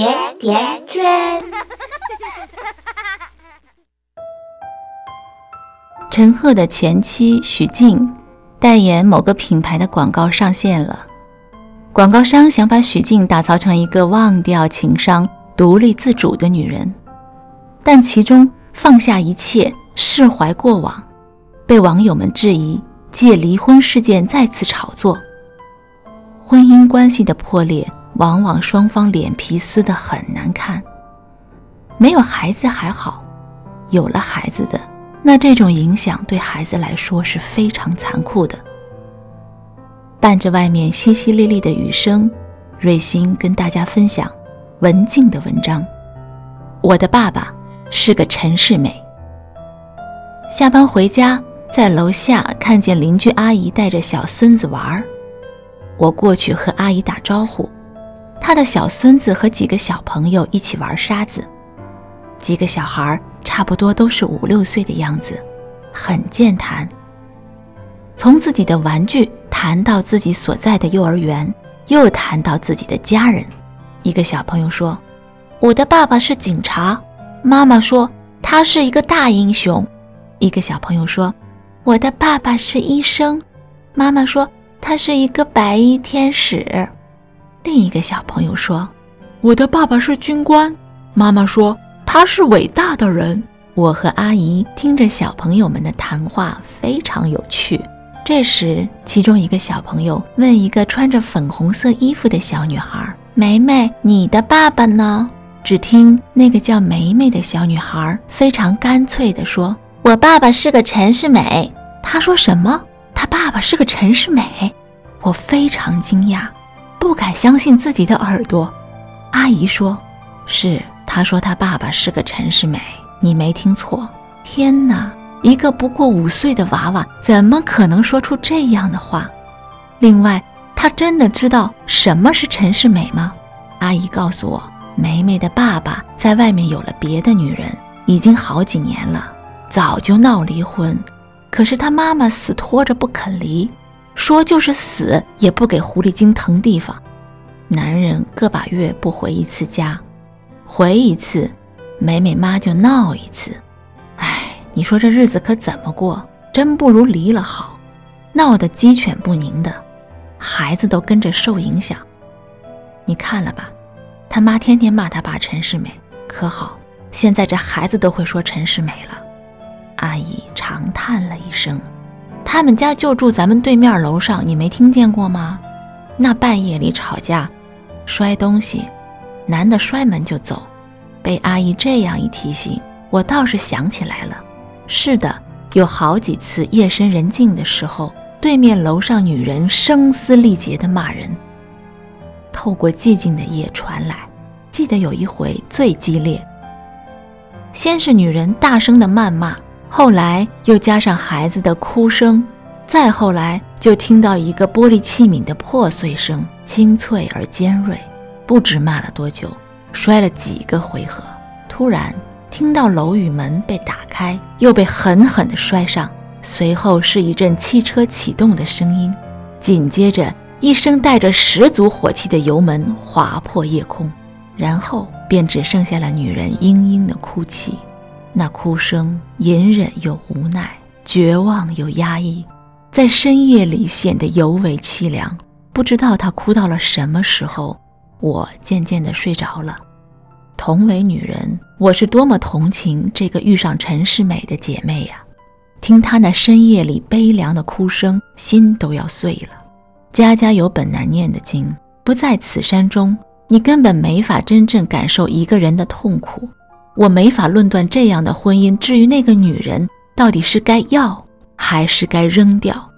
甜甜圈。陈赫的前妻许静代言某个品牌的广告上线了，广告商想把许静打造成一个忘掉情商、独立自主的女人，但其中放下一切、释怀过往，被网友们质疑，借离婚事件再次炒作。婚姻关系的破裂，往往双方脸皮撕得很难看。没有孩子还好，有了孩子的，那这种影响对孩子来说是非常残酷的。伴着外面淅淅沥沥的雨声，瑞欣跟大家分享文静的文章。我的爸爸是个陈世美。下班回家，在楼下看见邻居阿姨带着小孙子玩儿。我过去和阿姨打招呼，他的小孙子和几个小朋友一起玩沙子，几个小孩差不多都是五六岁的样子，很健谈。从自己的玩具谈到自己所在的幼儿园，又谈到自己的家人。一个小朋友说：“我的爸爸是警察。”妈妈说：“他是一个大英雄。”一个小朋友说：“我的爸爸是医生。”妈妈说。他是一个白衣天使。另一个小朋友说：“我的爸爸是军官。”妈妈说：“他是伟大的人。”我和阿姨听着小朋友们的谈话，非常有趣。这时，其中一个小朋友问一个穿着粉红色衣服的小女孩：“梅梅，你的爸爸呢？”只听那个叫梅梅的小女孩非常干脆地说：“我爸爸是个陈世美。”她说什么？他爸爸是个陈世美，我非常惊讶，不敢相信自己的耳朵。阿姨说：“是，他说他爸爸是个陈世美，你没听错。”天哪，一个不过五岁的娃娃怎么可能说出这样的话？另外，他真的知道什么是陈世美吗？阿姨告诉我，梅梅的爸爸在外面有了别的女人，已经好几年了，早就闹离婚。可是他妈妈死拖着不肯离，说就是死也不给狐狸精腾地方。男人个把月不回一次家，回一次，美美妈就闹一次。哎，你说这日子可怎么过？真不如离了好，闹得鸡犬不宁的，孩子都跟着受影响。你看了吧，他妈天天骂他爸陈世美，可好，现在这孩子都会说陈世美了。阿姨长叹了一声：“他们家就住咱们对面楼上，你没听见过吗？那半夜里吵架，摔东西，男的摔门就走。被阿姨这样一提醒，我倒是想起来了。是的，有好几次夜深人静的时候，对面楼上女人声嘶力竭地骂人，透过寂静的夜传来。记得有一回最激烈，先是女人大声的谩骂。”后来又加上孩子的哭声，再后来就听到一个玻璃器皿的破碎声，清脆而尖锐。不知骂了多久，摔了几个回合，突然听到楼宇门被打开，又被狠狠地摔上。随后是一阵汽车启动的声音，紧接着一声带着十足火气的油门划破夜空，然后便只剩下了女人嘤嘤的哭泣。那哭声隐忍又无奈，绝望又压抑，在深夜里显得尤为凄凉。不知道她哭到了什么时候，我渐渐地睡着了。同为女人，我是多么同情这个遇上陈世美的姐妹呀！听她那深夜里悲凉的哭声，心都要碎了。家家有本难念的经，不在此山中，你根本没法真正感受一个人的痛苦。我没法论断这样的婚姻，至于那个女人到底是该要还是该扔掉。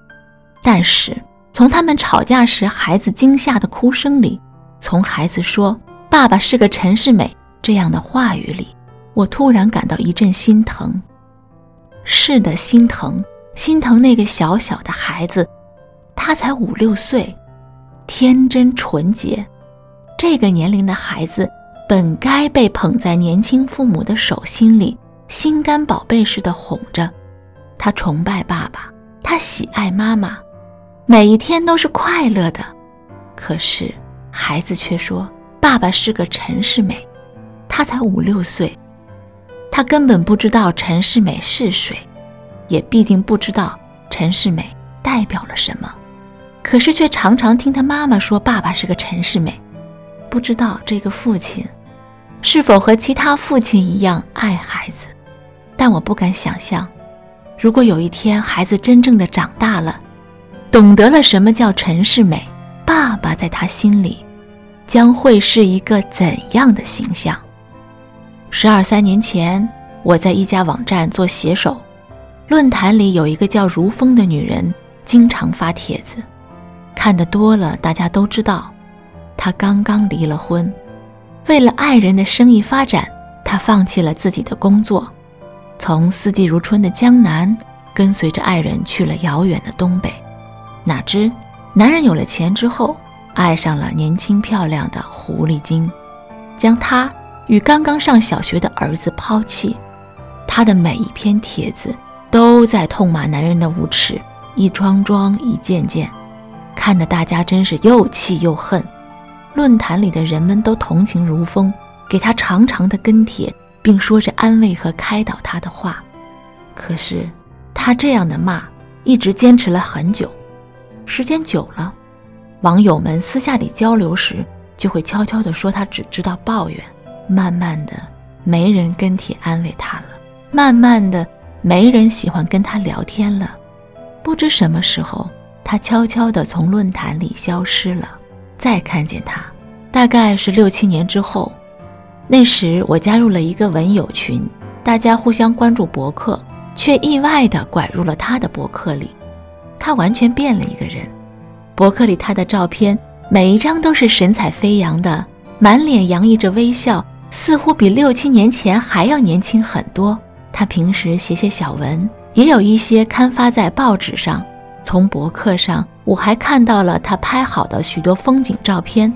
但是从他们吵架时孩子惊吓的哭声里，从孩子说“爸爸是个陈世美”这样的话语里，我突然感到一阵心疼。是的，心疼，心疼那个小小的孩子，他才五六岁，天真纯洁，这个年龄的孩子。本该被捧在年轻父母的手心里，心肝宝贝似的哄着。他崇拜爸爸，他喜爱妈妈，每一天都是快乐的。可是孩子却说：“爸爸是个陈世美，他才五六岁，他根本不知道陈世美是谁，也必定不知道陈世美代表了什么。可是却常常听他妈妈说爸爸是个陈世美，不知道这个父亲是否和其他父亲一样爱孩子。但我不敢想象，如果有一天孩子真正的长大了，懂得了什么叫陈世美，爸爸在他心里。将会是一个怎样的形象？十二三年前，我在一家网站做写手，论坛里有一个叫如风的女人，经常发帖子，看得多了，大家都知道，她刚刚离了婚，为了爱人的生意发展，他放弃了自己的工作，从四季如春的江南，跟随着爱人去了遥远的东北。哪知，男人有了钱之后。爱上了年轻漂亮的狐狸精，将她与刚刚上小学的儿子抛弃。她的每一篇帖子都在痛骂男人的无耻，一桩桩，一件件，看得大家真是又气又恨。论坛里的人们都同情如风，给他长长的跟帖，并说着安慰和开导他的话。可是他这样的骂一直坚持了很久，时间久了。网友们私下里交流时，就会悄悄地说他只知道抱怨。慢慢的，没人跟帖安慰他了；慢慢的，没人喜欢跟他聊天了。不知什么时候，他悄悄地从论坛里消失了。再看见他，大概是六七年之后。那时我加入了一个文友群，大家互相关注博客，却意外地拐入了他的博客里。他完全变了一个人。博客里他的照片，每一张都是神采飞扬的，满脸洋溢着微笑，似乎比六七年前还要年轻很多。他平时写写小文，也有一些刊发在报纸上。从博客上，我还看到了他拍好的许多风景照片。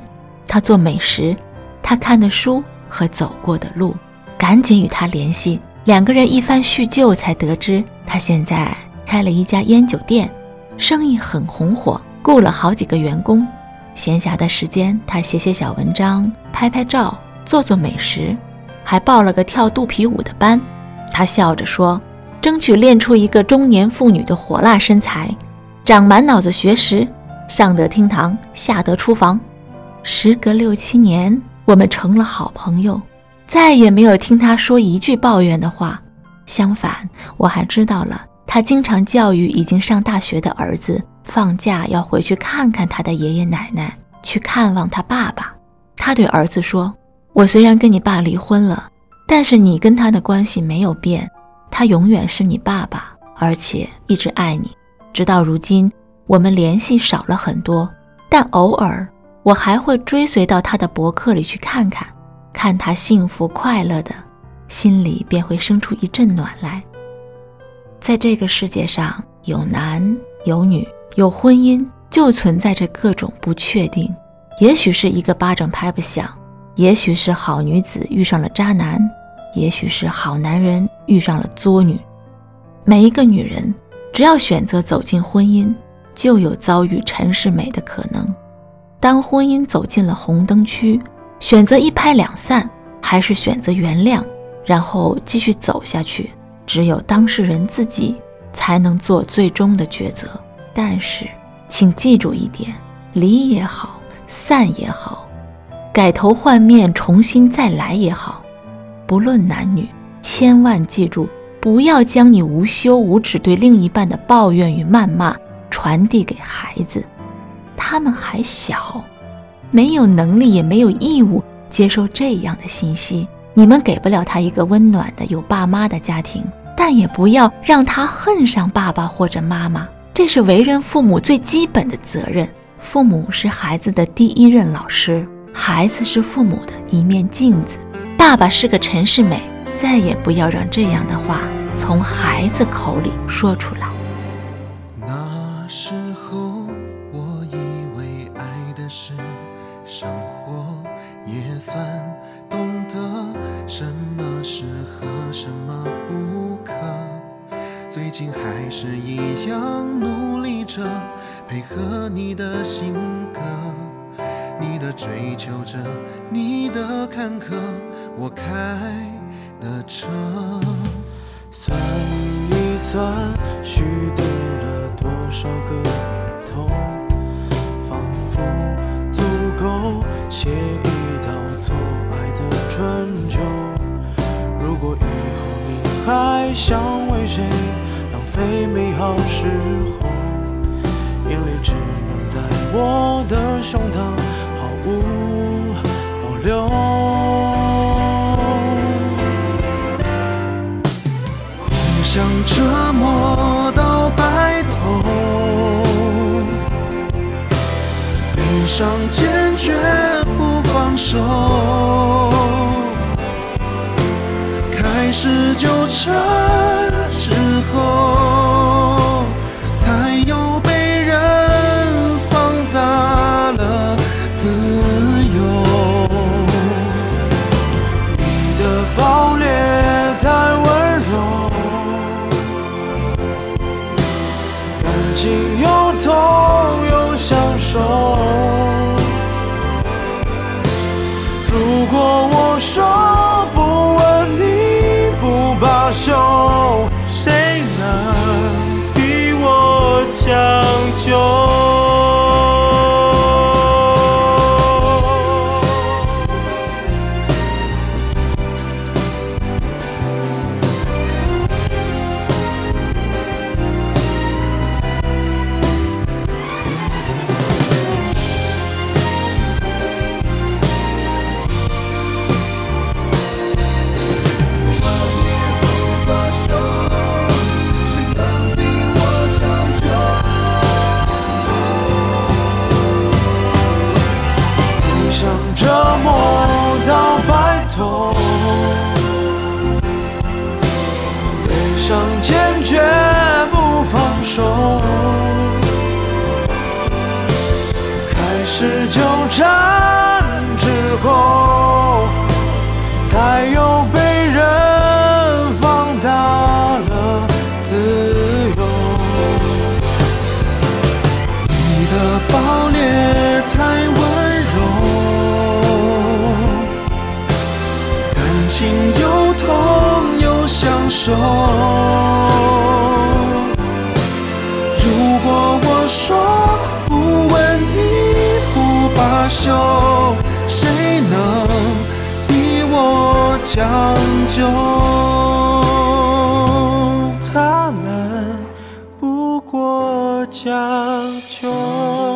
他做美食，他看的书和走过的路，赶紧与他联系。两个人一番叙旧，才得知他现在开了一家烟酒店，生意很红火。雇了好几个员工，闲暇的时间，他写写小文章，拍拍照，做做美食，还报了个跳肚皮舞的班。他笑着说：“争取练出一个中年妇女的火辣身材，长满脑子学识，上得厅堂，下得厨房。”时隔六七年，我们成了好朋友，再也没有听他说一句抱怨的话。相反，我还知道了他经常教育已经上大学的儿子。放假要回去看看他的爷爷奶奶，去看望他爸爸。他对儿子说：“我虽然跟你爸离婚了，但是你跟他的关系没有变，他永远是你爸爸，而且一直爱你。直到如今，我们联系少了很多，但偶尔我还会追随到他的博客里去看看，看他幸福快乐的，心里便会生出一阵暖来。在这个世界上，有男有女。”有婚姻就存在着各种不确定，也许是一个巴掌拍不响，也许是好女子遇上了渣男，也许是好男人遇上了作女。每一个女人只要选择走进婚姻，就有遭遇陈世美的可能。当婚姻走进了红灯区，选择一拍两散，还是选择原谅，然后继续走下去，只有当事人自己才能做最终的抉择。但是，请记住一点：离也好，散也好，改头换面，重新再来也好，不论男女，千万记住，不要将你无休无止对另一半的抱怨与谩骂传递给孩子。他们还小，没有能力，也没有义务接受这样的信息。你们给不了他一个温暖的有爸妈的家庭，但也不要让他恨上爸爸或者妈妈。这是为人父母最基本的责任。父母是孩子的第一任老师，孩子是父母的一面镜子。爸爸是个陈世美，再也不要让这样的话从孩子口里说出来。那时候我以为爱的是生活，也算懂得什么适合，什么不可。最近还是一样努力着，配合你的性格，你的追求着你的坎坷，我开的车。算一算，虚度了多少个年头，仿佛足够写一道错爱的春秋。如果以后你还想为谁浪费美好时候，眼泪只能在我的胸膛毫无上坚决不放手，开始纠缠如果我说不吻你不罢休，谁能逼我将就？悲伤坚决不放手，开始纠缠享受。如果我说不问你不罢休，谁能逼我将就？他们不过将就。